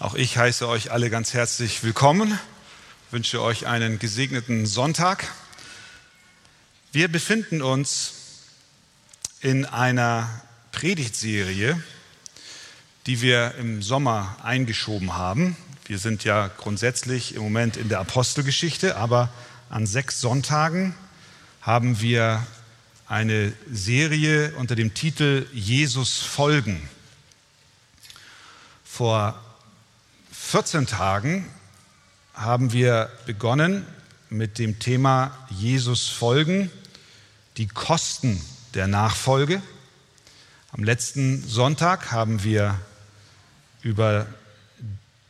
Auch ich heiße euch alle ganz herzlich willkommen, wünsche euch einen gesegneten Sonntag. Wir befinden uns in einer Predigtserie, die wir im Sommer eingeschoben haben. Wir sind ja grundsätzlich im Moment in der Apostelgeschichte, aber an sechs Sonntagen haben wir eine Serie unter dem Titel Jesus folgen. Vor 14 Tagen haben wir begonnen mit dem Thema Jesus folgen, die Kosten der Nachfolge. Am letzten Sonntag haben wir über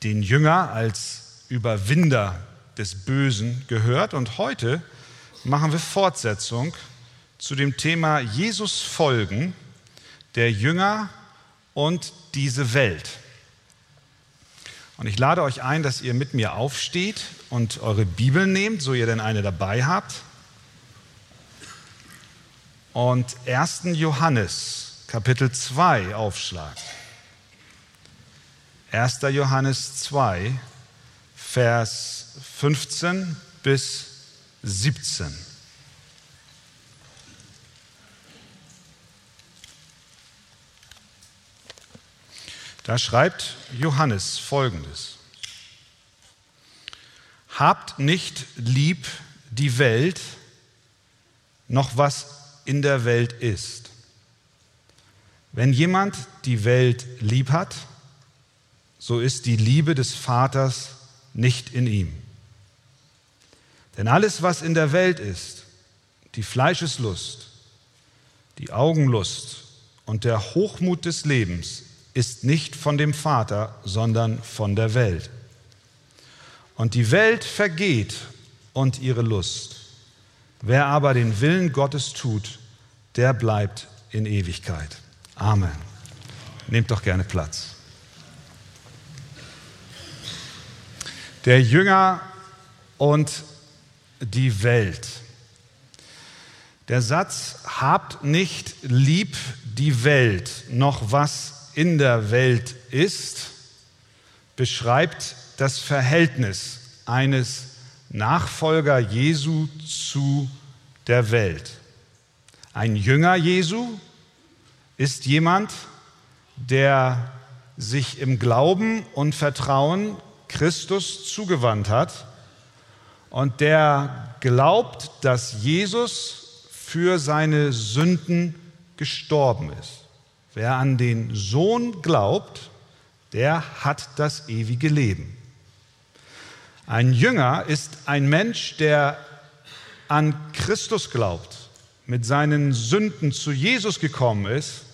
den Jünger als Überwinder des Bösen gehört und heute machen wir Fortsetzung zu dem Thema Jesus folgen, der Jünger und diese Welt. Und ich lade euch ein, dass ihr mit mir aufsteht und eure Bibel nehmt, so ihr denn eine dabei habt. Und 1. Johannes, Kapitel 2 aufschlagt. 1. Johannes 2, Vers 15 bis 17. Da schreibt Johannes Folgendes. Habt nicht lieb die Welt, noch was in der Welt ist. Wenn jemand die Welt lieb hat, so ist die Liebe des Vaters nicht in ihm. Denn alles, was in der Welt ist, die Fleischeslust, die Augenlust und der Hochmut des Lebens, ist nicht von dem Vater, sondern von der Welt. Und die Welt vergeht und ihre Lust. Wer aber den Willen Gottes tut, der bleibt in Ewigkeit. Amen. Nehmt doch gerne Platz. Der Jünger und die Welt. Der Satz, habt nicht lieb die Welt, noch was in der Welt ist, beschreibt das Verhältnis eines Nachfolger Jesu zu der Welt. Ein Jünger Jesu ist jemand, der sich im Glauben und Vertrauen Christus zugewandt hat und der glaubt, dass Jesus für seine Sünden gestorben ist. Wer an den Sohn glaubt, der hat das ewige Leben. Ein Jünger ist ein Mensch, der an Christus glaubt, mit seinen Sünden zu Jesus gekommen ist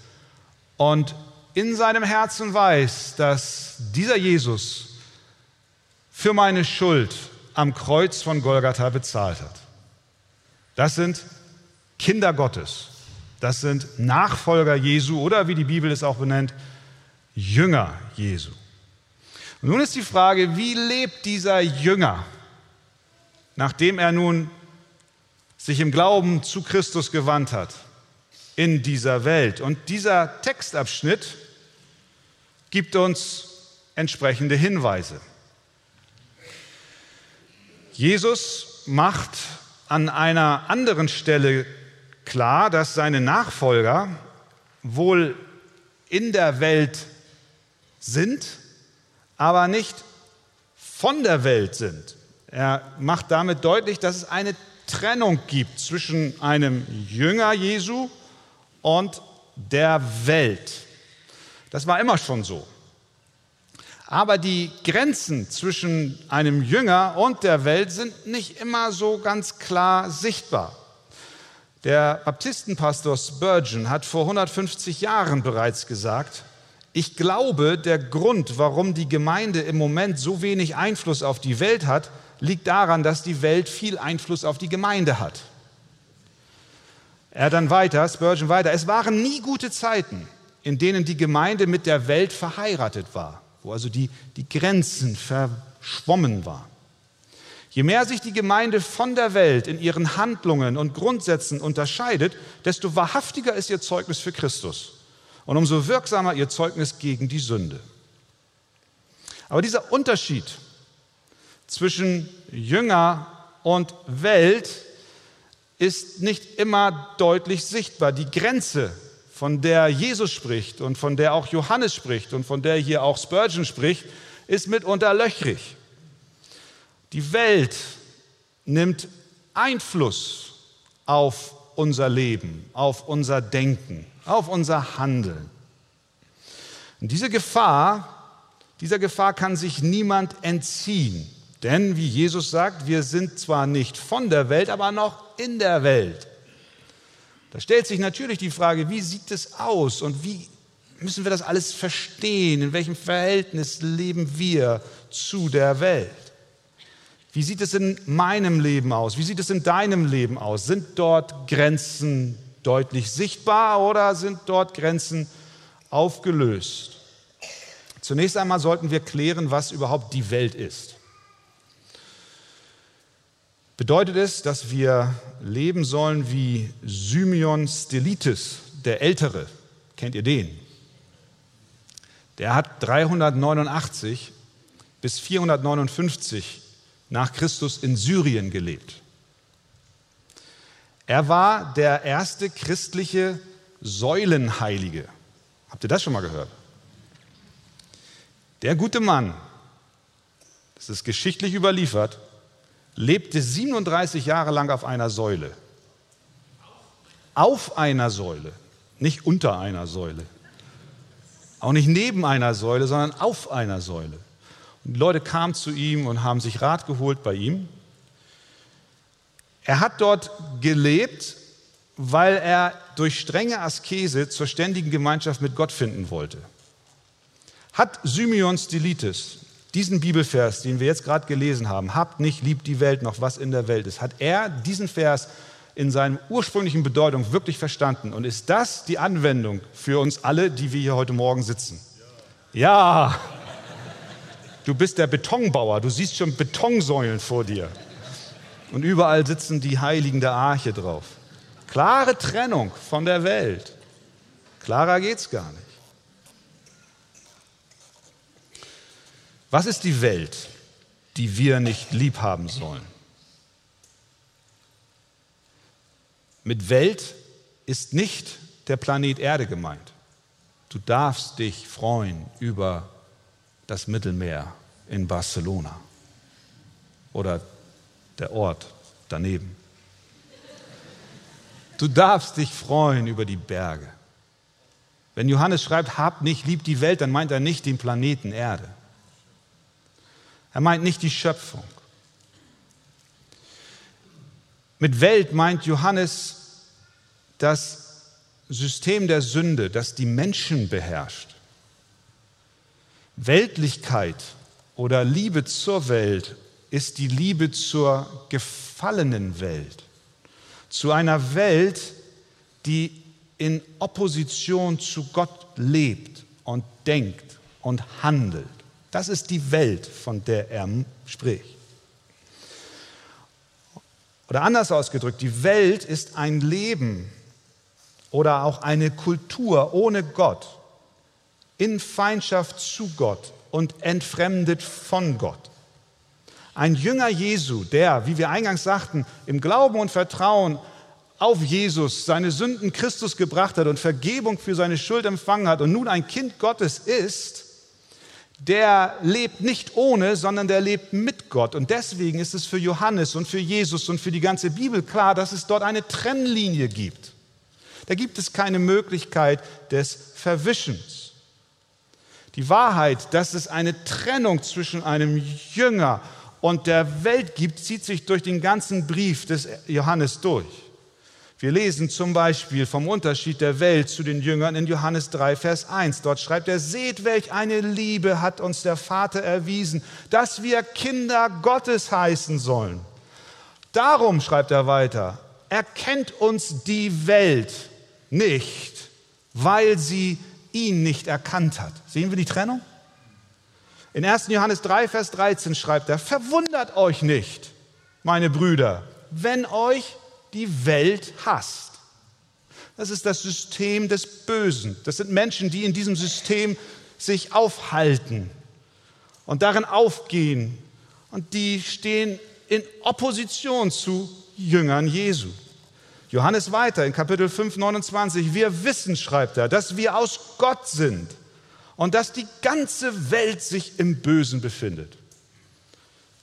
und in seinem Herzen weiß, dass dieser Jesus für meine Schuld am Kreuz von Golgatha bezahlt hat. Das sind Kinder Gottes. Das sind Nachfolger Jesu oder wie die Bibel es auch benennt, Jünger Jesu. Und nun ist die Frage, wie lebt dieser Jünger, nachdem er nun sich im Glauben zu Christus gewandt hat, in dieser Welt? Und dieser Textabschnitt gibt uns entsprechende Hinweise. Jesus macht an einer anderen Stelle klar, dass seine Nachfolger wohl in der Welt sind, aber nicht von der Welt sind. Er macht damit deutlich, dass es eine Trennung gibt zwischen einem Jünger Jesu und der Welt. Das war immer schon so. Aber die Grenzen zwischen einem Jünger und der Welt sind nicht immer so ganz klar sichtbar. Der Baptistenpastor Spurgeon hat vor 150 Jahren bereits gesagt, ich glaube, der Grund, warum die Gemeinde im Moment so wenig Einfluss auf die Welt hat, liegt daran, dass die Welt viel Einfluss auf die Gemeinde hat. Er dann weiter, Spurgeon weiter, es waren nie gute Zeiten, in denen die Gemeinde mit der Welt verheiratet war, wo also die, die Grenzen verschwommen waren. Je mehr sich die Gemeinde von der Welt in ihren Handlungen und Grundsätzen unterscheidet, desto wahrhaftiger ist ihr Zeugnis für Christus und umso wirksamer ihr Zeugnis gegen die Sünde. Aber dieser Unterschied zwischen Jünger und Welt ist nicht immer deutlich sichtbar. Die Grenze, von der Jesus spricht und von der auch Johannes spricht und von der hier auch Spurgeon spricht, ist mitunter löchrig. Die Welt nimmt Einfluss auf unser Leben, auf unser Denken, auf unser Handeln. Und diese Gefahr, dieser Gefahr kann sich niemand entziehen. Denn, wie Jesus sagt, wir sind zwar nicht von der Welt, aber noch in der Welt. Da stellt sich natürlich die Frage, wie sieht es aus und wie müssen wir das alles verstehen? In welchem Verhältnis leben wir zu der Welt? Wie sieht es in meinem Leben aus? Wie sieht es in deinem Leben aus? Sind dort Grenzen deutlich sichtbar oder sind dort Grenzen aufgelöst? Zunächst einmal sollten wir klären, was überhaupt die Welt ist. Bedeutet es, dass wir leben sollen wie Symeon Stylites, der Ältere? Kennt ihr den? Der hat 389 bis 459 nach Christus in Syrien gelebt. Er war der erste christliche Säulenheilige. Habt ihr das schon mal gehört? Der gute Mann, das ist geschichtlich überliefert, lebte 37 Jahre lang auf einer Säule. Auf einer Säule, nicht unter einer Säule. Auch nicht neben einer Säule, sondern auf einer Säule. Leute kamen zu ihm und haben sich Rat geholt bei ihm. Er hat dort gelebt, weil er durch strenge Askese zur ständigen Gemeinschaft mit Gott finden wollte hat Symeon Stylites diesen Bibelvers, den wir jetzt gerade gelesen haben, habt nicht lieb die Welt noch, was in der Welt ist, hat er diesen Vers in seiner ursprünglichen Bedeutung wirklich verstanden. Und ist das die Anwendung für uns alle, die wir hier heute Morgen sitzen? Ja. ja. Du bist der Betonbauer, du siehst schon Betonsäulen vor dir. Und überall sitzen die Heiligen der Arche drauf. Klare Trennung von der Welt. Klarer geht's gar nicht. Was ist die Welt, die wir nicht lieb haben sollen? Mit Welt ist nicht der Planet Erde gemeint. Du darfst dich freuen über das Mittelmeer in Barcelona oder der Ort daneben. Du darfst dich freuen über die Berge. Wenn Johannes schreibt, habt nicht lieb die Welt, dann meint er nicht den Planeten Erde. Er meint nicht die Schöpfung. Mit Welt meint Johannes das System der Sünde, das die Menschen beherrscht. Weltlichkeit oder Liebe zur Welt ist die Liebe zur gefallenen Welt, zu einer Welt, die in Opposition zu Gott lebt und denkt und handelt. Das ist die Welt, von der er spricht. Oder anders ausgedrückt, die Welt ist ein Leben oder auch eine Kultur ohne Gott, in Feindschaft zu Gott und entfremdet von Gott. Ein Jünger Jesu, der, wie wir eingangs sagten, im Glauben und Vertrauen auf Jesus seine Sünden Christus gebracht hat und Vergebung für seine Schuld empfangen hat und nun ein Kind Gottes ist, der lebt nicht ohne, sondern der lebt mit Gott. Und deswegen ist es für Johannes und für Jesus und für die ganze Bibel klar, dass es dort eine Trennlinie gibt. Da gibt es keine Möglichkeit des Verwischens. Die Wahrheit, dass es eine Trennung zwischen einem Jünger und der Welt gibt, zieht sich durch den ganzen Brief des Johannes durch. Wir lesen zum Beispiel vom Unterschied der Welt zu den Jüngern in Johannes 3, Vers 1. Dort schreibt er, seht, welch eine Liebe hat uns der Vater erwiesen, dass wir Kinder Gottes heißen sollen. Darum, schreibt er weiter, erkennt uns die Welt nicht, weil sie ihn nicht erkannt hat. Sehen wir die Trennung? In 1. Johannes 3, Vers 13 schreibt er, verwundert euch nicht, meine Brüder, wenn euch die Welt hasst. Das ist das System des Bösen. Das sind Menschen, die in diesem System sich aufhalten und darin aufgehen. Und die stehen in Opposition zu Jüngern Jesu. Johannes weiter in Kapitel 5, 29. Wir wissen, schreibt er, dass wir aus Gott sind und dass die ganze Welt sich im Bösen befindet.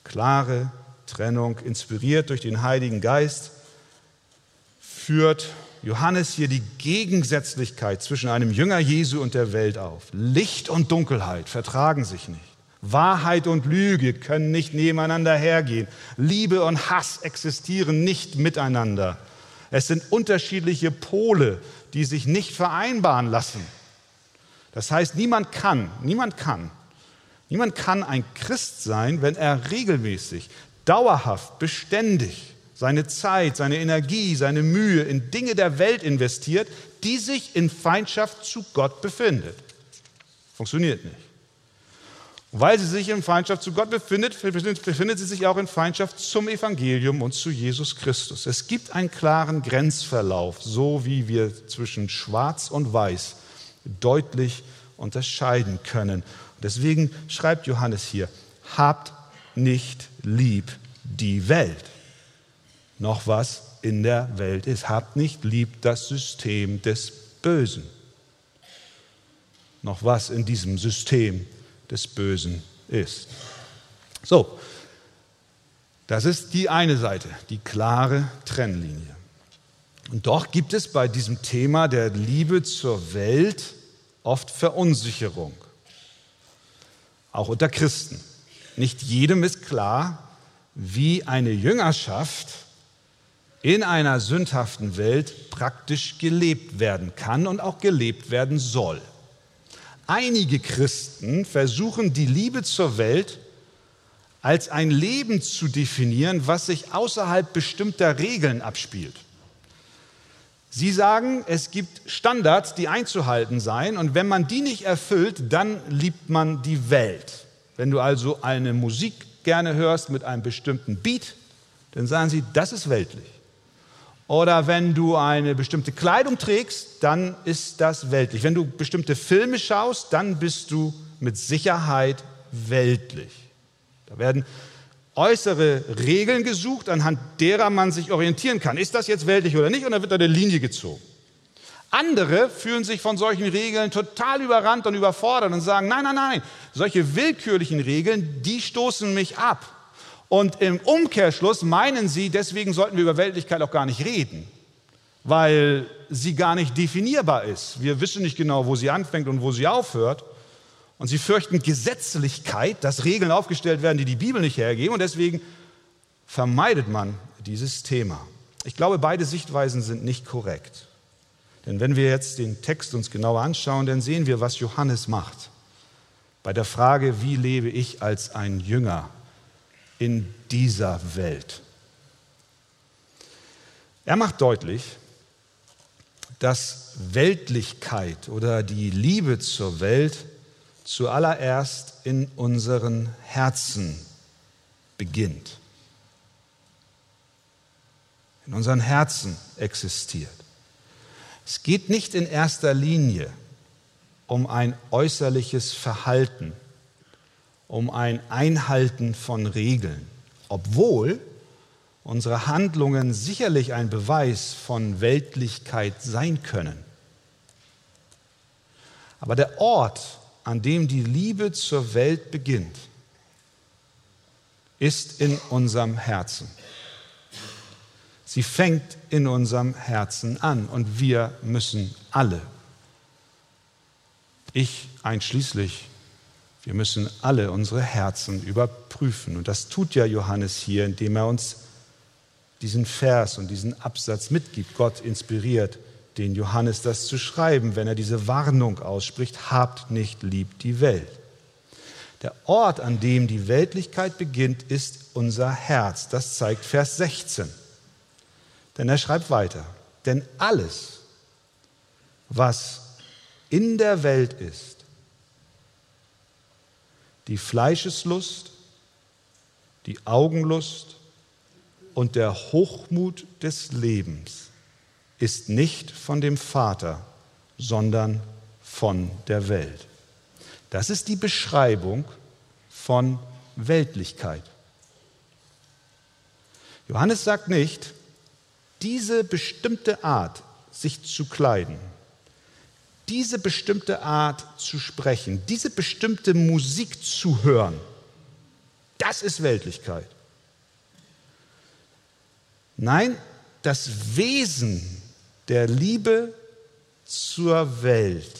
Klare Trennung, inspiriert durch den Heiligen Geist, führt Johannes hier die Gegensätzlichkeit zwischen einem Jünger Jesu und der Welt auf. Licht und Dunkelheit vertragen sich nicht. Wahrheit und Lüge können nicht nebeneinander hergehen. Liebe und Hass existieren nicht miteinander. Es sind unterschiedliche Pole, die sich nicht vereinbaren lassen. Das heißt, niemand kann, niemand kann, niemand kann ein Christ sein, wenn er regelmäßig, dauerhaft, beständig seine Zeit, seine Energie, seine Mühe in Dinge der Welt investiert, die sich in Feindschaft zu Gott befindet. Funktioniert nicht. Weil sie sich in Feindschaft zu Gott befindet, befindet sie sich auch in Feindschaft zum Evangelium und zu Jesus Christus. Es gibt einen klaren Grenzverlauf, so wie wir zwischen Schwarz und Weiß deutlich unterscheiden können. Deswegen schreibt Johannes hier, habt nicht lieb die Welt, noch was in der Welt ist. Habt nicht lieb das System des Bösen, noch was in diesem System des Bösen ist. So, das ist die eine Seite, die klare Trennlinie. Und doch gibt es bei diesem Thema der Liebe zur Welt oft Verunsicherung, auch unter Christen. Nicht jedem ist klar, wie eine Jüngerschaft in einer sündhaften Welt praktisch gelebt werden kann und auch gelebt werden soll. Einige Christen versuchen die Liebe zur Welt als ein Leben zu definieren, was sich außerhalb bestimmter Regeln abspielt. Sie sagen, es gibt Standards, die einzuhalten seien, und wenn man die nicht erfüllt, dann liebt man die Welt. Wenn du also eine Musik gerne hörst mit einem bestimmten Beat, dann sagen sie, das ist weltlich. Oder wenn du eine bestimmte Kleidung trägst, dann ist das weltlich. Wenn du bestimmte Filme schaust, dann bist du mit Sicherheit weltlich. Da werden äußere Regeln gesucht, anhand derer man sich orientieren kann. Ist das jetzt weltlich oder nicht? Und dann wird da eine Linie gezogen. Andere fühlen sich von solchen Regeln total überrannt und überfordert und sagen, nein, nein, nein, solche willkürlichen Regeln, die stoßen mich ab. Und im Umkehrschluss meinen sie, deswegen sollten wir über Weltlichkeit auch gar nicht reden, weil sie gar nicht definierbar ist. Wir wissen nicht genau, wo sie anfängt und wo sie aufhört. Und sie fürchten Gesetzlichkeit, dass Regeln aufgestellt werden, die die Bibel nicht hergeben. Und deswegen vermeidet man dieses Thema. Ich glaube, beide Sichtweisen sind nicht korrekt. Denn wenn wir jetzt den Text uns genauer anschauen, dann sehen wir, was Johannes macht. Bei der Frage, wie lebe ich als ein Jünger in dieser Welt. Er macht deutlich, dass Weltlichkeit oder die Liebe zur Welt zuallererst in unseren Herzen beginnt. In unseren Herzen existiert. Es geht nicht in erster Linie um ein äußerliches Verhalten, um ein Einhalten von Regeln, obwohl unsere Handlungen sicherlich ein Beweis von Weltlichkeit sein können. Aber der Ort, an dem die Liebe zur Welt beginnt, ist in unserem Herzen. Sie fängt in unserem Herzen an und wir müssen alle, ich einschließlich, wir müssen alle unsere Herzen überprüfen. Und das tut ja Johannes hier, indem er uns diesen Vers und diesen Absatz mitgibt. Gott inspiriert den Johannes, das zu schreiben, wenn er diese Warnung ausspricht, habt nicht lieb die Welt. Der Ort, an dem die Weltlichkeit beginnt, ist unser Herz. Das zeigt Vers 16. Denn er schreibt weiter, denn alles, was in der Welt ist, die Fleischeslust, die Augenlust und der Hochmut des Lebens ist nicht von dem Vater, sondern von der Welt. Das ist die Beschreibung von Weltlichkeit. Johannes sagt nicht, diese bestimmte Art, sich zu kleiden, diese bestimmte Art zu sprechen, diese bestimmte Musik zu hören, das ist Weltlichkeit. Nein, das Wesen der Liebe zur Welt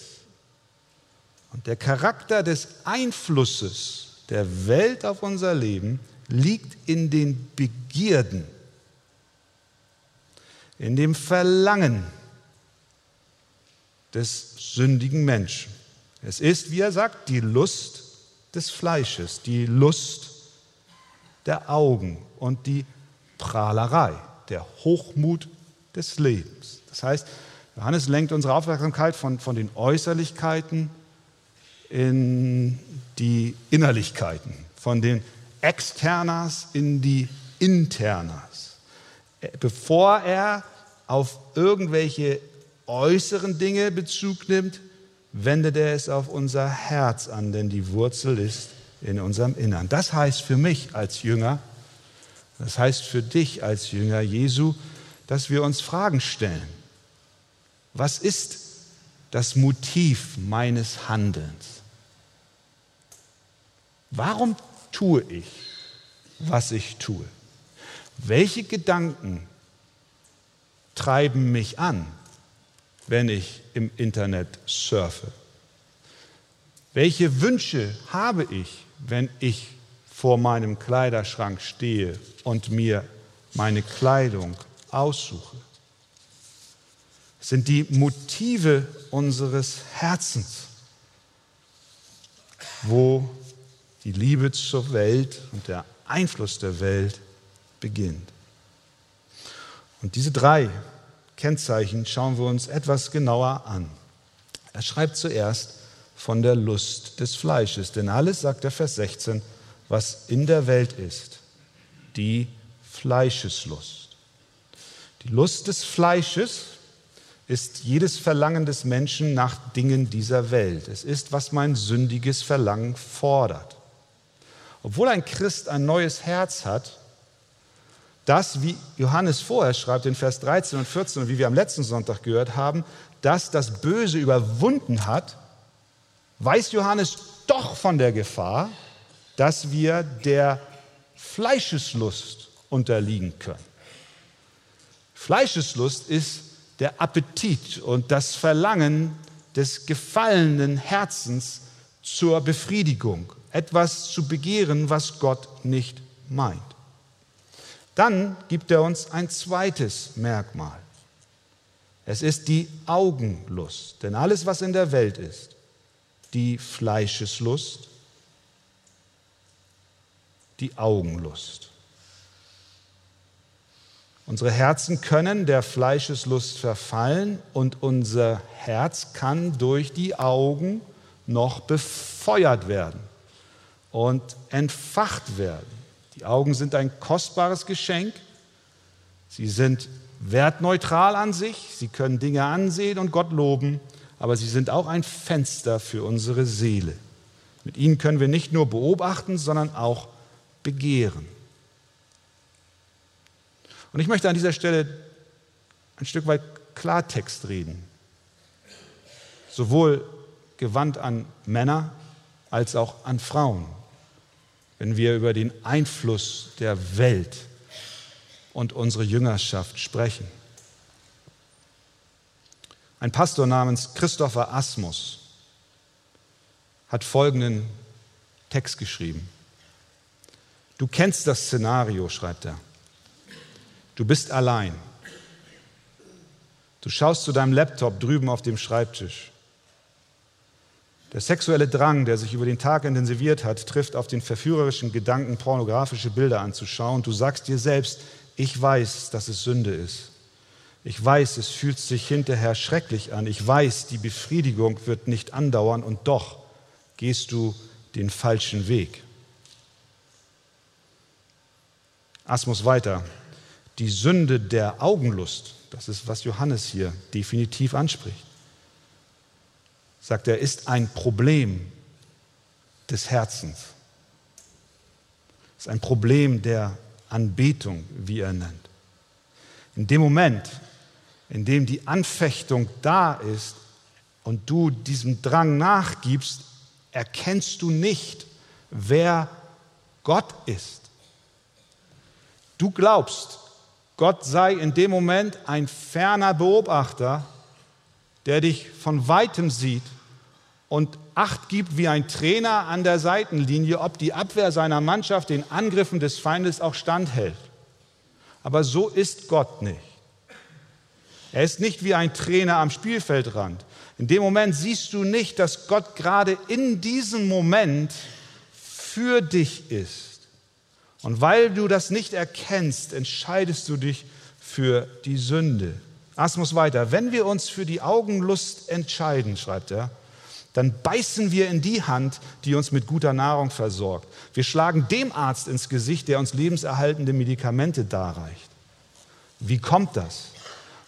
und der Charakter des Einflusses der Welt auf unser Leben liegt in den Begierden, in dem Verlangen des sündigen Menschen. Es ist, wie er sagt, die Lust des Fleisches, die Lust der Augen und die Prahlerei, der Hochmut des Lebens. Das heißt, Johannes lenkt unsere Aufmerksamkeit von, von den Äußerlichkeiten in die Innerlichkeiten, von den Externas in die Internas. Bevor er auf irgendwelche äußeren Dinge Bezug nimmt, wendet er es auf unser Herz an, denn die Wurzel ist in unserem Innern. Das heißt für mich als Jünger, das heißt für dich als Jünger Jesu, dass wir uns Fragen stellen. Was ist das Motiv meines Handelns? Warum tue ich, was ich tue? Welche Gedanken treiben mich an, wenn ich im Internet surfe? Welche Wünsche habe ich, wenn ich vor meinem Kleiderschrank stehe und mir meine Kleidung aussuche? Es sind die Motive unseres Herzens, wo die Liebe zur Welt und der Einfluss der Welt beginnt. Und diese drei Kennzeichen schauen wir uns etwas genauer an. Er schreibt zuerst von der Lust des Fleisches, denn alles, sagt der Vers 16, was in der Welt ist, die Fleischeslust. Die Lust des Fleisches ist jedes Verlangen des Menschen nach Dingen dieser Welt. Es ist, was mein sündiges Verlangen fordert. Obwohl ein Christ ein neues Herz hat, das, wie Johannes vorher schreibt in Vers 13 und 14 und wie wir am letzten Sonntag gehört haben, dass das Böse überwunden hat, weiß Johannes doch von der Gefahr, dass wir der Fleischeslust unterliegen können. Fleischeslust ist der Appetit und das Verlangen des gefallenen Herzens zur Befriedigung etwas zu begehren, was Gott nicht meint. Dann gibt er uns ein zweites Merkmal. Es ist die Augenlust, denn alles, was in der Welt ist, die Fleischeslust, die Augenlust. Unsere Herzen können der Fleischeslust verfallen und unser Herz kann durch die Augen noch befeuert werden und entfacht werden. Die Augen sind ein kostbares Geschenk. Sie sind wertneutral an sich. Sie können Dinge ansehen und Gott loben, aber sie sind auch ein Fenster für unsere Seele. Mit ihnen können wir nicht nur beobachten, sondern auch begehren. Und ich möchte an dieser Stelle ein Stück weit Klartext reden. Sowohl gewandt an Männer als auch an Frauen wenn wir über den Einfluss der Welt und unsere Jüngerschaft sprechen. Ein Pastor namens Christopher Asmus hat folgenden Text geschrieben. Du kennst das Szenario, schreibt er. Du bist allein. Du schaust zu deinem Laptop drüben auf dem Schreibtisch. Der sexuelle Drang, der sich über den Tag intensiviert hat, trifft auf den verführerischen Gedanken, pornografische Bilder anzuschauen. Du sagst dir selbst, ich weiß, dass es Sünde ist. Ich weiß, es fühlt sich hinterher schrecklich an. Ich weiß, die Befriedigung wird nicht andauern und doch gehst du den falschen Weg. Asmus weiter. Die Sünde der Augenlust, das ist, was Johannes hier definitiv anspricht sagt er, ist ein Problem des Herzens. Ist ein Problem der Anbetung, wie er nennt. In dem Moment, in dem die Anfechtung da ist und du diesem Drang nachgibst, erkennst du nicht, wer Gott ist. Du glaubst, Gott sei in dem Moment ein ferner Beobachter, der dich von weitem sieht und Acht gibt wie ein Trainer an der Seitenlinie, ob die Abwehr seiner Mannschaft den Angriffen des Feindes auch standhält. Aber so ist Gott nicht. Er ist nicht wie ein Trainer am Spielfeldrand. In dem Moment siehst du nicht, dass Gott gerade in diesem Moment für dich ist. Und weil du das nicht erkennst, entscheidest du dich für die Sünde. Asmus weiter. Wenn wir uns für die Augenlust entscheiden, schreibt er, dann beißen wir in die Hand, die uns mit guter Nahrung versorgt. Wir schlagen dem Arzt ins Gesicht, der uns lebenserhaltende Medikamente darreicht. Wie kommt das?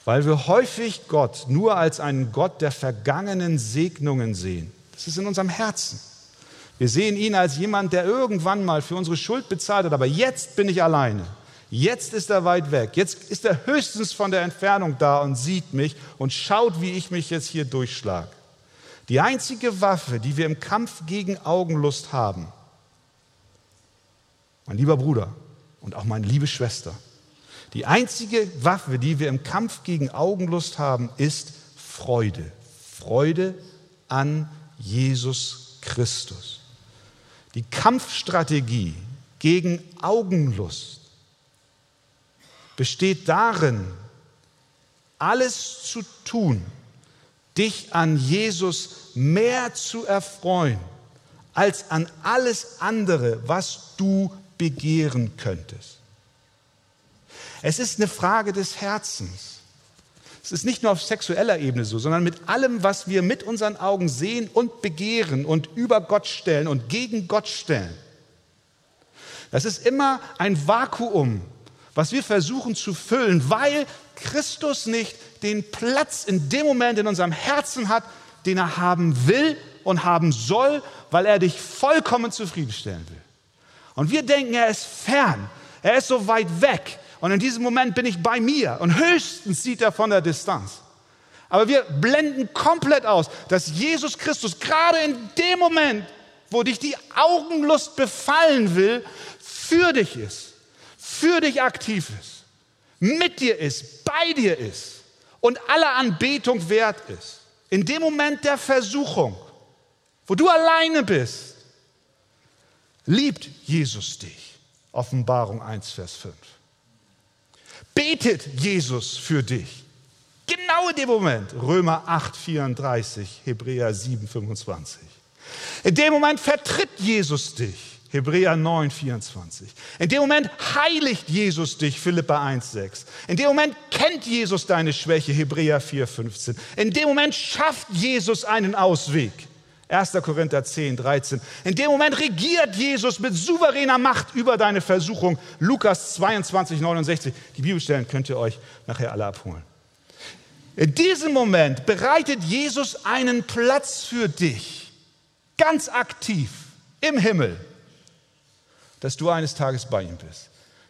Weil wir häufig Gott nur als einen Gott der vergangenen Segnungen sehen. Das ist in unserem Herzen. Wir sehen ihn als jemand, der irgendwann mal für unsere Schuld bezahlt hat, aber jetzt bin ich alleine. Jetzt ist er weit weg. Jetzt ist er höchstens von der Entfernung da und sieht mich und schaut, wie ich mich jetzt hier durchschlage. Die einzige Waffe, die wir im Kampf gegen Augenlust haben, mein lieber Bruder und auch meine liebe Schwester, die einzige Waffe, die wir im Kampf gegen Augenlust haben, ist Freude. Freude an Jesus Christus. Die Kampfstrategie gegen Augenlust besteht darin, alles zu tun, dich an Jesus mehr zu erfreuen als an alles andere, was du begehren könntest. Es ist eine Frage des Herzens. Es ist nicht nur auf sexueller Ebene so, sondern mit allem, was wir mit unseren Augen sehen und begehren und über Gott stellen und gegen Gott stellen. Das ist immer ein Vakuum, was wir versuchen zu füllen, weil Christus nicht den Platz in dem Moment in unserem Herzen hat, den er haben will und haben soll, weil er dich vollkommen zufriedenstellen will. Und wir denken, er ist fern, er ist so weit weg. Und in diesem Moment bin ich bei mir und höchstens sieht er von der Distanz. Aber wir blenden komplett aus, dass Jesus Christus gerade in dem Moment, wo dich die Augenlust befallen will, für dich ist, für dich aktiv ist, mit dir ist, bei dir ist und aller Anbetung wert ist. In dem Moment der Versuchung, wo du alleine bist, liebt Jesus dich. Offenbarung 1, Vers 5. Betet Jesus für dich. Genau in dem Moment. Römer 8, 34, Hebräer 7, 25. In dem Moment vertritt Jesus dich. Hebräer 9, 24. In dem Moment heiligt Jesus dich, Philippa 1, 6. In dem Moment kennt Jesus deine Schwäche, Hebräer 4, 15. In dem Moment schafft Jesus einen Ausweg, 1. Korinther 10, 13. In dem Moment regiert Jesus mit souveräner Macht über deine Versuchung, Lukas 22, 69. Die Bibelstellen könnt ihr euch nachher alle abholen. In diesem Moment bereitet Jesus einen Platz für dich, ganz aktiv im Himmel dass du eines Tages bei ihm bist.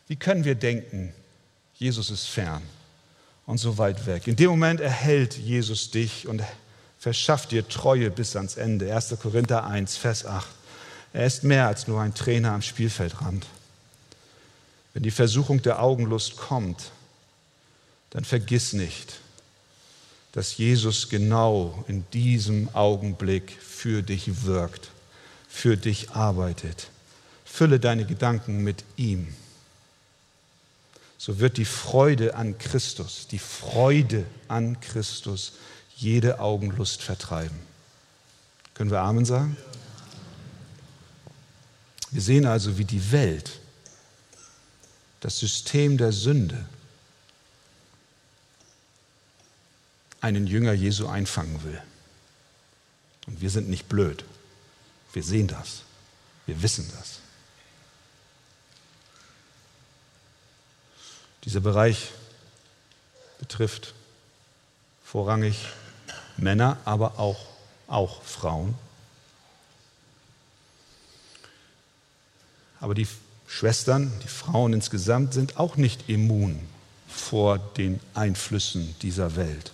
Wie können wir denken, Jesus ist fern und so weit weg? In dem Moment erhält Jesus dich und verschafft dir Treue bis ans Ende. 1. Korinther 1, Vers 8. Er ist mehr als nur ein Trainer am Spielfeldrand. Wenn die Versuchung der Augenlust kommt, dann vergiss nicht, dass Jesus genau in diesem Augenblick für dich wirkt, für dich arbeitet. Fülle deine Gedanken mit ihm. So wird die Freude an Christus, die Freude an Christus jede Augenlust vertreiben. Können wir Amen sagen? Wir sehen also, wie die Welt, das System der Sünde, einen Jünger Jesu einfangen will. Und wir sind nicht blöd. Wir sehen das. Wir wissen das. Dieser Bereich betrifft vorrangig Männer, aber auch, auch Frauen. Aber die Schwestern, die Frauen insgesamt, sind auch nicht immun vor den Einflüssen dieser Welt.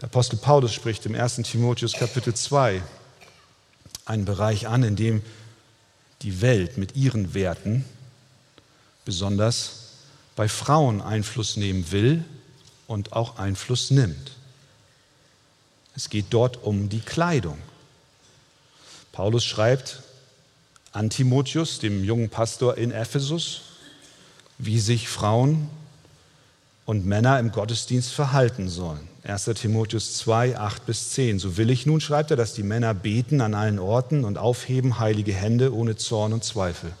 Der Apostel Paulus spricht im 1. Timotheus Kapitel 2 einen Bereich an, in dem die Welt mit ihren Werten besonders bei Frauen Einfluss nehmen will und auch Einfluss nimmt. Es geht dort um die Kleidung. Paulus schreibt an Timotheus, dem jungen Pastor in Ephesus, wie sich Frauen und Männer im Gottesdienst verhalten sollen. 1. Timotheus 2, 8 bis 10. So will ich nun, schreibt er, dass die Männer beten an allen Orten und aufheben heilige Hände ohne Zorn und Zweifel.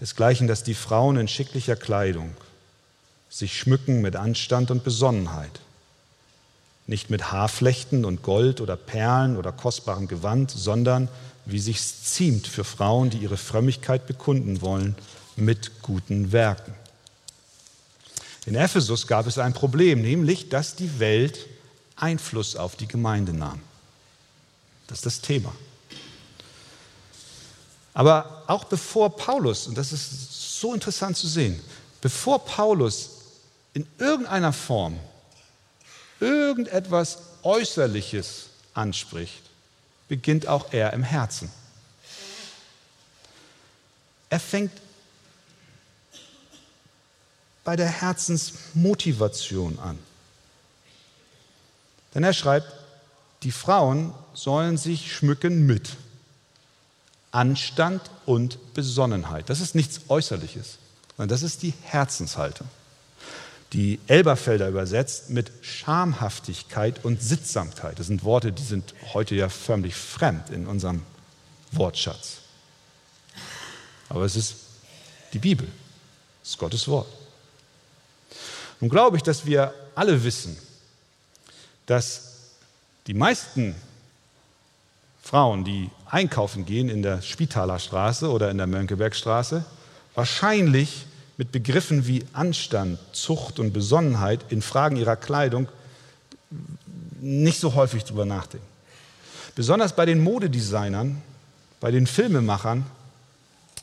Desgleichen, dass die Frauen in schicklicher Kleidung sich schmücken mit Anstand und Besonnenheit. Nicht mit Haarflechten und Gold oder Perlen oder kostbarem Gewand, sondern, wie sich's ziemt für Frauen, die ihre Frömmigkeit bekunden wollen, mit guten Werken. In Ephesus gab es ein Problem, nämlich dass die Welt Einfluss auf die Gemeinde nahm. Das ist das Thema. Aber auch bevor Paulus, und das ist so interessant zu sehen, bevor Paulus in irgendeiner Form irgendetwas Äußerliches anspricht, beginnt auch er im Herzen. Er fängt bei der Herzensmotivation an. Denn er schreibt, die Frauen sollen sich schmücken mit Anstand und Besonnenheit. Das ist nichts Äußerliches, sondern das ist die Herzenshaltung. Die Elberfelder übersetzt mit Schamhaftigkeit und Sittsamkeit. Das sind Worte, die sind heute ja förmlich fremd in unserem Wortschatz. Aber es ist die Bibel, es ist Gottes Wort. Nun glaube ich, dass wir alle wissen, dass die meisten Frauen, die einkaufen gehen in der Spitaler Straße oder in der Mönckebergstraße, wahrscheinlich mit Begriffen wie Anstand, Zucht und Besonnenheit in Fragen ihrer Kleidung nicht so häufig drüber nachdenken. Besonders bei den Modedesignern, bei den Filmemachern,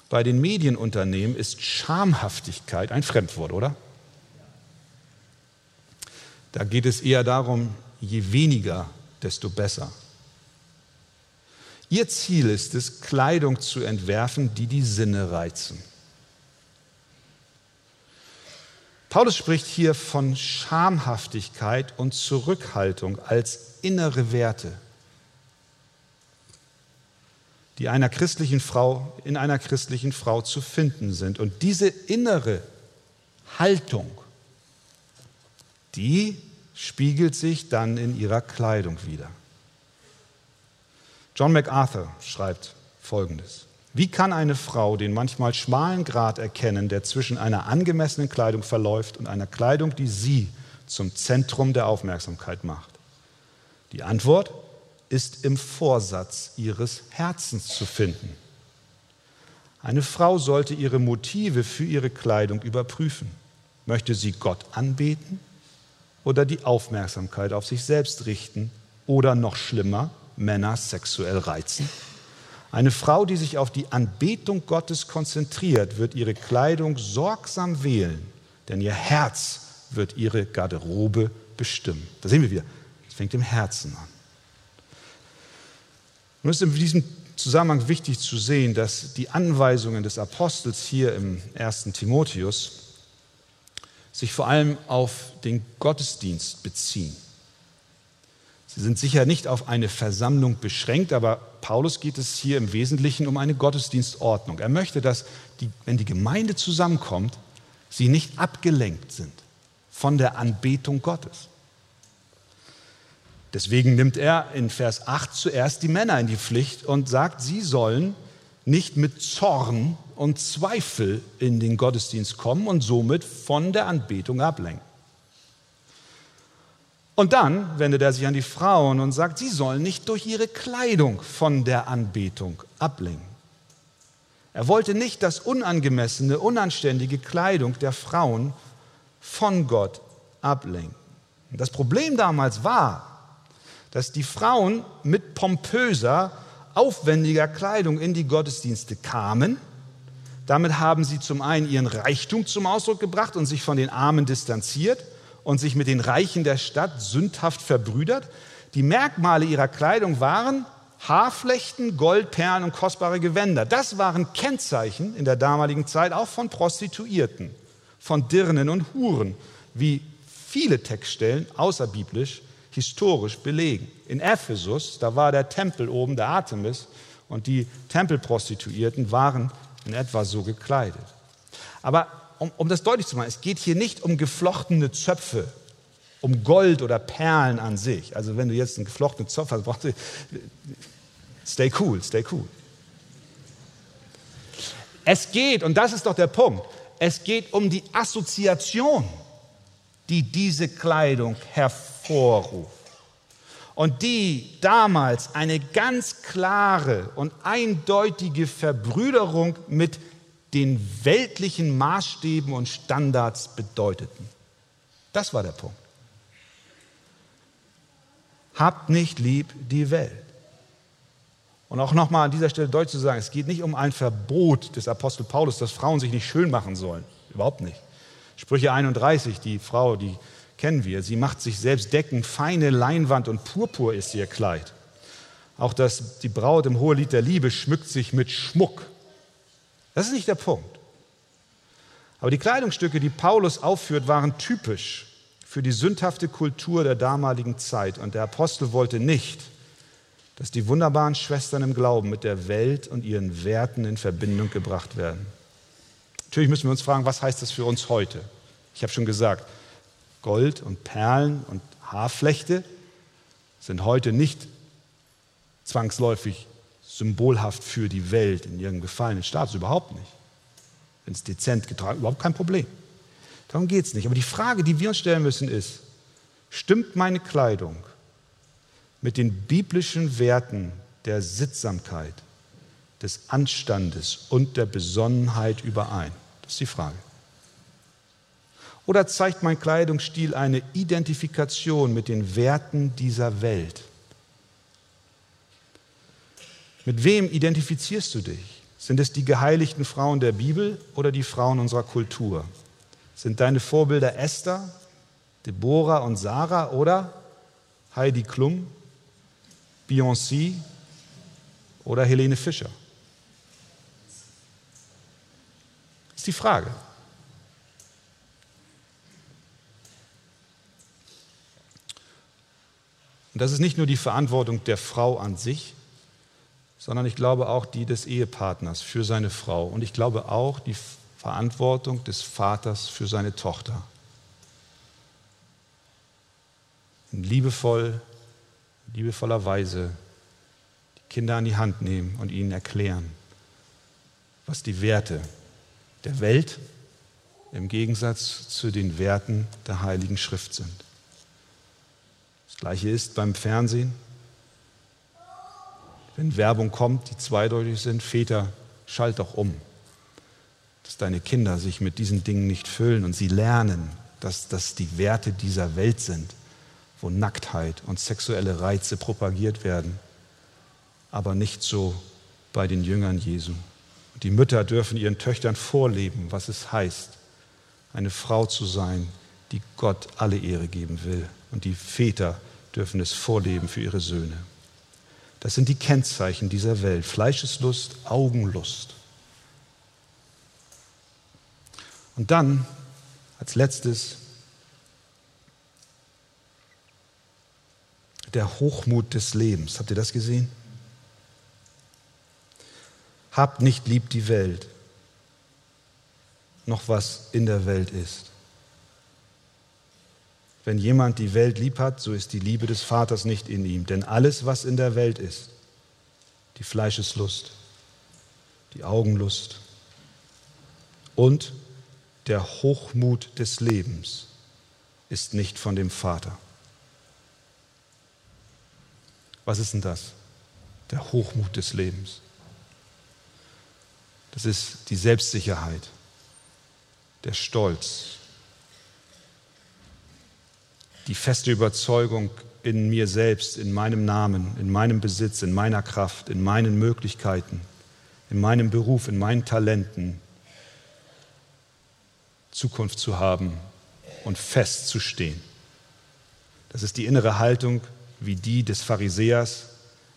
bei den Medienunternehmen ist Schamhaftigkeit ein Fremdwort, oder? Da geht es eher darum, je weniger, desto besser. Ihr Ziel ist es, Kleidung zu entwerfen, die die Sinne reizen. Paulus spricht hier von Schamhaftigkeit und Zurückhaltung als innere Werte, die einer christlichen Frau in einer christlichen Frau zu finden sind. Und diese innere Haltung die spiegelt sich dann in ihrer Kleidung wieder. John MacArthur schreibt Folgendes. Wie kann eine Frau den manchmal schmalen Grat erkennen, der zwischen einer angemessenen Kleidung verläuft und einer Kleidung, die sie zum Zentrum der Aufmerksamkeit macht? Die Antwort ist im Vorsatz ihres Herzens zu finden. Eine Frau sollte ihre Motive für ihre Kleidung überprüfen. Möchte sie Gott anbeten oder die Aufmerksamkeit auf sich selbst richten oder noch schlimmer, Männer sexuell reizen. Eine Frau, die sich auf die Anbetung Gottes konzentriert, wird ihre Kleidung sorgsam wählen, denn ihr Herz wird ihre Garderobe bestimmen. Da sehen wir wieder, es fängt im Herzen an. Nun ist in diesem Zusammenhang wichtig zu sehen, dass die Anweisungen des Apostels hier im 1. Timotheus sich vor allem auf den Gottesdienst beziehen. Sie sind sicher nicht auf eine Versammlung beschränkt, aber Paulus geht es hier im Wesentlichen um eine Gottesdienstordnung. Er möchte, dass, die, wenn die Gemeinde zusammenkommt, sie nicht abgelenkt sind von der Anbetung Gottes. Deswegen nimmt er in Vers 8 zuerst die Männer in die Pflicht und sagt, sie sollen nicht mit Zorn und Zweifel in den Gottesdienst kommen und somit von der Anbetung ablenken. Und dann wendet er sich an die Frauen und sagt, sie sollen nicht durch ihre Kleidung von der Anbetung ablenken. Er wollte nicht, dass unangemessene, unanständige Kleidung der Frauen von Gott ablenken. Das Problem damals war, dass die Frauen mit pompöser, aufwendiger Kleidung in die Gottesdienste kamen. Damit haben sie zum einen ihren Reichtum zum Ausdruck gebracht und sich von den Armen distanziert und sich mit den Reichen der Stadt sündhaft verbrüdert. Die Merkmale ihrer Kleidung waren Haarflechten, Gold, Perlen und kostbare Gewänder. Das waren Kennzeichen in der damaligen Zeit auch von Prostituierten, von Dirnen und Huren, wie viele Textstellen außerbiblisch historisch belegen. In Ephesus, da war der Tempel oben, der Artemis, und die Tempelprostituierten waren in etwa so gekleidet. Aber um, um das deutlich zu machen, es geht hier nicht um geflochtene Zöpfe, um Gold oder Perlen an sich. Also wenn du jetzt einen geflochtenen Zopf hast, brauchst du, stay cool, stay cool. Es geht, und das ist doch der Punkt, es geht um die Assoziation, die diese Kleidung hervorruft. Und die damals eine ganz klare und eindeutige Verbrüderung mit den weltlichen Maßstäben und Standards bedeuteten. Das war der Punkt. Habt nicht lieb die Welt. Und auch nochmal an dieser Stelle deutlich zu sagen, es geht nicht um ein Verbot des Apostel Paulus, dass Frauen sich nicht schön machen sollen. Überhaupt nicht. Sprüche 31, die Frau, die kennen wir, sie macht sich selbst Decken, feine Leinwand und Purpur ist ihr Kleid. Auch das, die Braut im Hohelied der Liebe schmückt sich mit Schmuck. Das ist nicht der Punkt. Aber die Kleidungsstücke, die Paulus aufführt, waren typisch für die sündhafte Kultur der damaligen Zeit. Und der Apostel wollte nicht, dass die wunderbaren Schwestern im Glauben mit der Welt und ihren Werten in Verbindung gebracht werden. Natürlich müssen wir uns fragen, was heißt das für uns heute? Ich habe schon gesagt, Gold und Perlen und Haarflechte sind heute nicht zwangsläufig symbolhaft für die Welt in ihrem gefallenen Status, überhaupt nicht. Wenn es dezent getragen überhaupt kein Problem. Darum geht es nicht. Aber die Frage, die wir uns stellen müssen, ist, stimmt meine Kleidung mit den biblischen Werten der Sittsamkeit, des Anstandes und der Besonnenheit überein? Das ist die Frage. Oder zeigt mein Kleidungsstil eine Identifikation mit den Werten dieser Welt? Mit wem identifizierst du dich? Sind es die geheiligten Frauen der Bibel oder die Frauen unserer Kultur? Sind deine Vorbilder Esther, Deborah und Sarah oder Heidi Klum, Beyoncé oder Helene Fischer? Ist die Frage. Und das ist nicht nur die Verantwortung der Frau an sich, sondern ich glaube auch die des Ehepartners für seine Frau. Und ich glaube auch die Verantwortung des Vaters für seine Tochter. Und liebevoll, liebevoller Weise die Kinder an die Hand nehmen und ihnen erklären, was die Werte der Welt im Gegensatz zu den Werten der Heiligen Schrift sind. Das gleiche ist beim Fernsehen. Wenn Werbung kommt, die zweideutig sind, Väter, schalt doch um, dass deine Kinder sich mit diesen Dingen nicht füllen und sie lernen, dass das die Werte dieser Welt sind, wo Nacktheit und sexuelle Reize propagiert werden, aber nicht so bei den Jüngern Jesu. Die Mütter dürfen ihren Töchtern vorleben, was es heißt, eine Frau zu sein, die Gott alle Ehre geben will. Und die Väter dürfen es vorleben für ihre Söhne. Das sind die Kennzeichen dieser Welt. Fleischeslust, Augenlust. Und dann, als letztes, der Hochmut des Lebens. Habt ihr das gesehen? Habt nicht lieb die Welt, noch was in der Welt ist. Wenn jemand die Welt lieb hat, so ist die Liebe des Vaters nicht in ihm. Denn alles, was in der Welt ist, die Fleischeslust, die Augenlust und der Hochmut des Lebens, ist nicht von dem Vater. Was ist denn das? Der Hochmut des Lebens. Das ist die Selbstsicherheit, der Stolz, die feste Überzeugung in mir selbst, in meinem Namen, in meinem Besitz, in meiner Kraft, in meinen Möglichkeiten, in meinem Beruf, in meinen Talenten, Zukunft zu haben und festzustehen. Das ist die innere Haltung wie die des Pharisäers,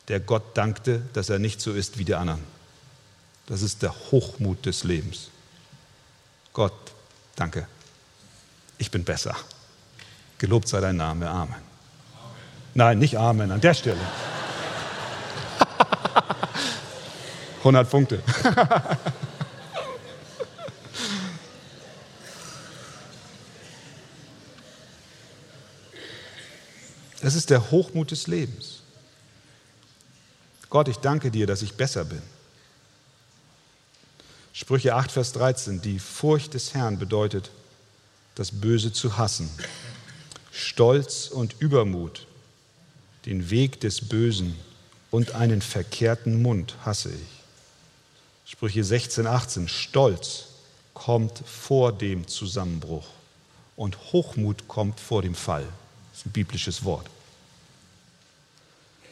der Gott dankte, dass er nicht so ist wie die anderen. Das ist der Hochmut des Lebens. Gott, danke. Ich bin besser. Gelobt sei dein Name. Amen. Amen. Nein, nicht Amen an der Stelle. 100 Punkte. Das ist der Hochmut des Lebens. Gott, ich danke dir, dass ich besser bin. Sprüche 8, Vers 13. Die Furcht des Herrn bedeutet, das Böse zu hassen. Stolz und Übermut, den Weg des Bösen und einen verkehrten Mund hasse ich. Sprüche 16, 18. Stolz kommt vor dem Zusammenbruch und Hochmut kommt vor dem Fall. Das ist ein biblisches Wort.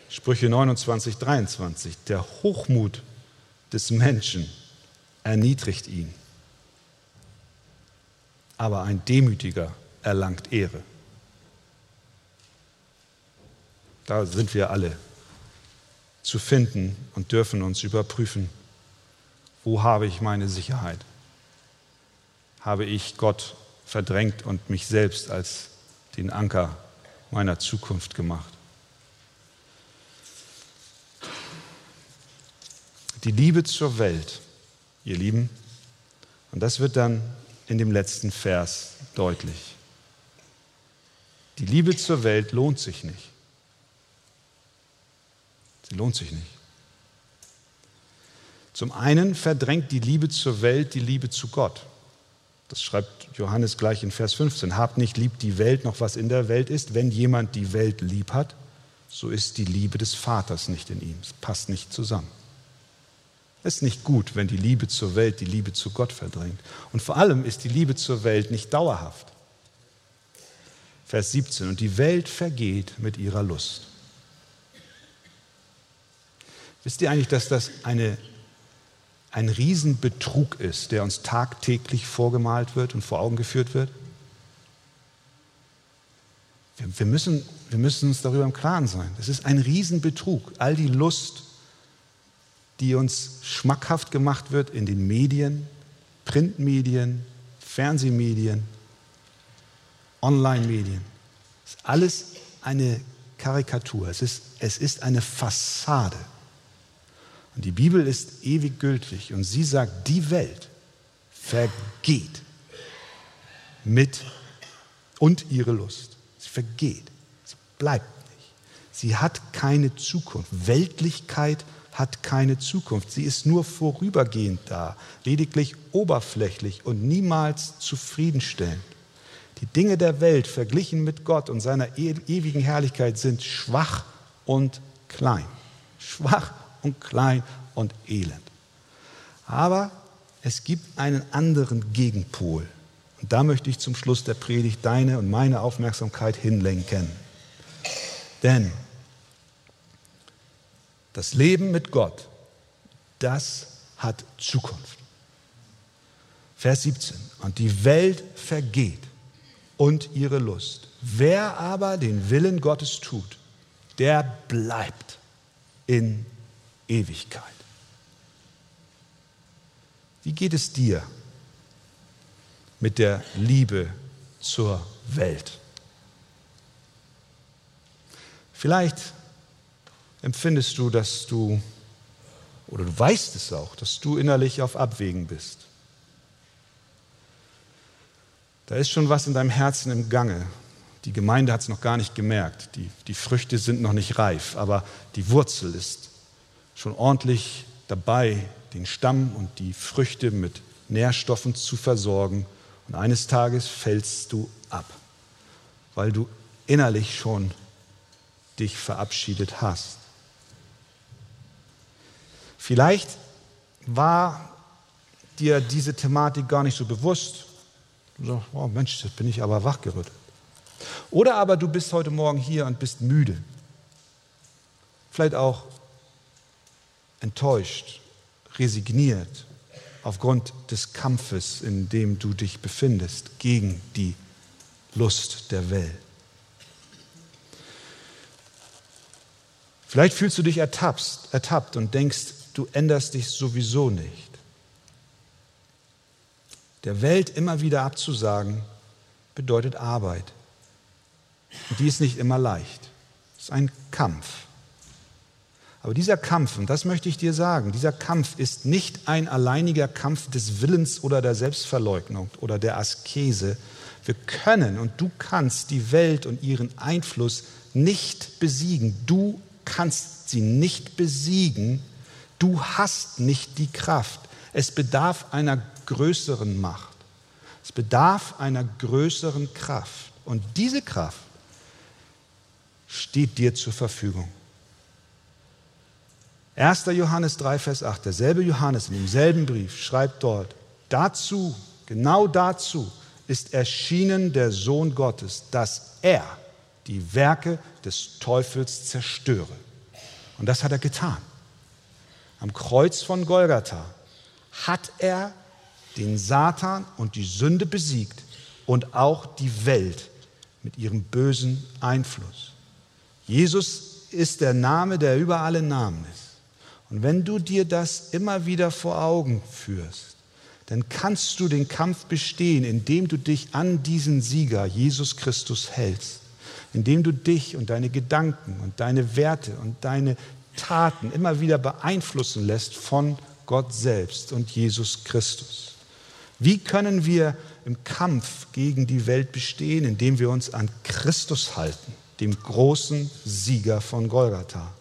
Sprüche 29, 23. Der Hochmut des Menschen erniedrigt ihn, aber ein Demütiger erlangt Ehre. Da sind wir alle zu finden und dürfen uns überprüfen, wo habe ich meine Sicherheit? Habe ich Gott verdrängt und mich selbst als den Anker meiner Zukunft gemacht? Die Liebe zur Welt, ihr Lieben, und das wird dann in dem letzten Vers deutlich. Die Liebe zur Welt lohnt sich nicht. Sie lohnt sich nicht. Zum einen verdrängt die Liebe zur Welt die Liebe zu Gott. Das schreibt Johannes gleich in Vers 15. Habt nicht lieb die Welt noch was in der Welt ist. Wenn jemand die Welt lieb hat, so ist die Liebe des Vaters nicht in ihm. Es passt nicht zusammen. Es ist nicht gut, wenn die Liebe zur Welt die Liebe zu Gott verdrängt. Und vor allem ist die Liebe zur Welt nicht dauerhaft. Vers 17. Und die Welt vergeht mit ihrer Lust. Wisst ihr eigentlich, dass das eine, ein Riesenbetrug ist, der uns tagtäglich vorgemalt wird und vor Augen geführt wird? Wir, wir, müssen, wir müssen uns darüber im Klaren sein. Das ist ein Riesenbetrug. All die Lust, die uns schmackhaft gemacht wird in den Medien, Printmedien, Fernsehmedien, Online-Medien. Ist alles eine Karikatur, es ist, es ist eine Fassade. Und die Bibel ist ewig gültig und sie sagt, die Welt vergeht mit und ihre Lust. Sie vergeht, sie bleibt nicht. Sie hat keine Zukunft. Weltlichkeit hat keine Zukunft. Sie ist nur vorübergehend da, lediglich oberflächlich und niemals zufriedenstellend. Die Dinge der Welt verglichen mit Gott und seiner e-, ewigen Herrlichkeit sind schwach und klein. Schwach und klein und elend. Aber es gibt einen anderen Gegenpol. Und da möchte ich zum Schluss der Predigt deine und meine Aufmerksamkeit hinlenken. Denn das Leben mit Gott, das hat Zukunft. Vers 17. Und die Welt vergeht und ihre Lust. Wer aber den Willen Gottes tut, der bleibt in Ewigkeit. Wie geht es dir mit der Liebe zur Welt? Vielleicht empfindest du, dass du, oder du weißt es auch, dass du innerlich auf Abwägen bist. Da ist schon was in deinem Herzen im Gange. Die Gemeinde hat es noch gar nicht gemerkt. Die, die Früchte sind noch nicht reif, aber die Wurzel ist schon ordentlich dabei, den Stamm und die Früchte mit Nährstoffen zu versorgen. Und eines Tages fällst du ab, weil du innerlich schon dich verabschiedet hast. Vielleicht war dir diese Thematik gar nicht so bewusst. Du sagst, oh Mensch, jetzt bin ich aber wachgerüttelt. Oder aber du bist heute Morgen hier und bist müde. Vielleicht auch enttäuscht, resigniert aufgrund des Kampfes, in dem du dich befindest, gegen die Lust der Welt. Vielleicht fühlst du dich ertappt, ertappt und denkst, du änderst dich sowieso nicht. Der Welt immer wieder abzusagen, bedeutet Arbeit. Und die ist nicht immer leicht. Es ist ein Kampf. Aber dieser Kampf, und das möchte ich dir sagen, dieser Kampf ist nicht ein alleiniger Kampf des Willens oder der Selbstverleugnung oder der Askese. Wir können und du kannst die Welt und ihren Einfluss nicht besiegen. Du kannst sie nicht besiegen. Du hast nicht die Kraft. Es bedarf einer größeren Macht. Es bedarf einer größeren Kraft. Und diese Kraft steht dir zur Verfügung. 1. Johannes 3, Vers 8, derselbe Johannes in demselben Brief schreibt dort, dazu, genau dazu ist erschienen der Sohn Gottes, dass er die Werke des Teufels zerstöre. Und das hat er getan. Am Kreuz von Golgatha hat er den Satan und die Sünde besiegt und auch die Welt mit ihrem bösen Einfluss. Jesus ist der Name, der über alle Namen ist. Und wenn du dir das immer wieder vor Augen führst, dann kannst du den Kampf bestehen, indem du dich an diesen Sieger, Jesus Christus, hältst indem du dich und deine Gedanken und deine Werte und deine Taten immer wieder beeinflussen lässt von Gott selbst und Jesus Christus. Wie können wir im Kampf gegen die Welt bestehen, indem wir uns an Christus halten, dem großen Sieger von Golgatha?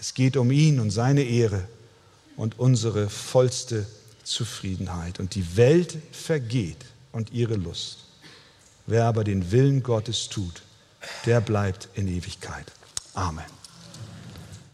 Es geht um ihn und seine Ehre und unsere vollste Zufriedenheit. Und die Welt vergeht und ihre Lust. Wer aber den Willen Gottes tut, der bleibt in Ewigkeit. Amen.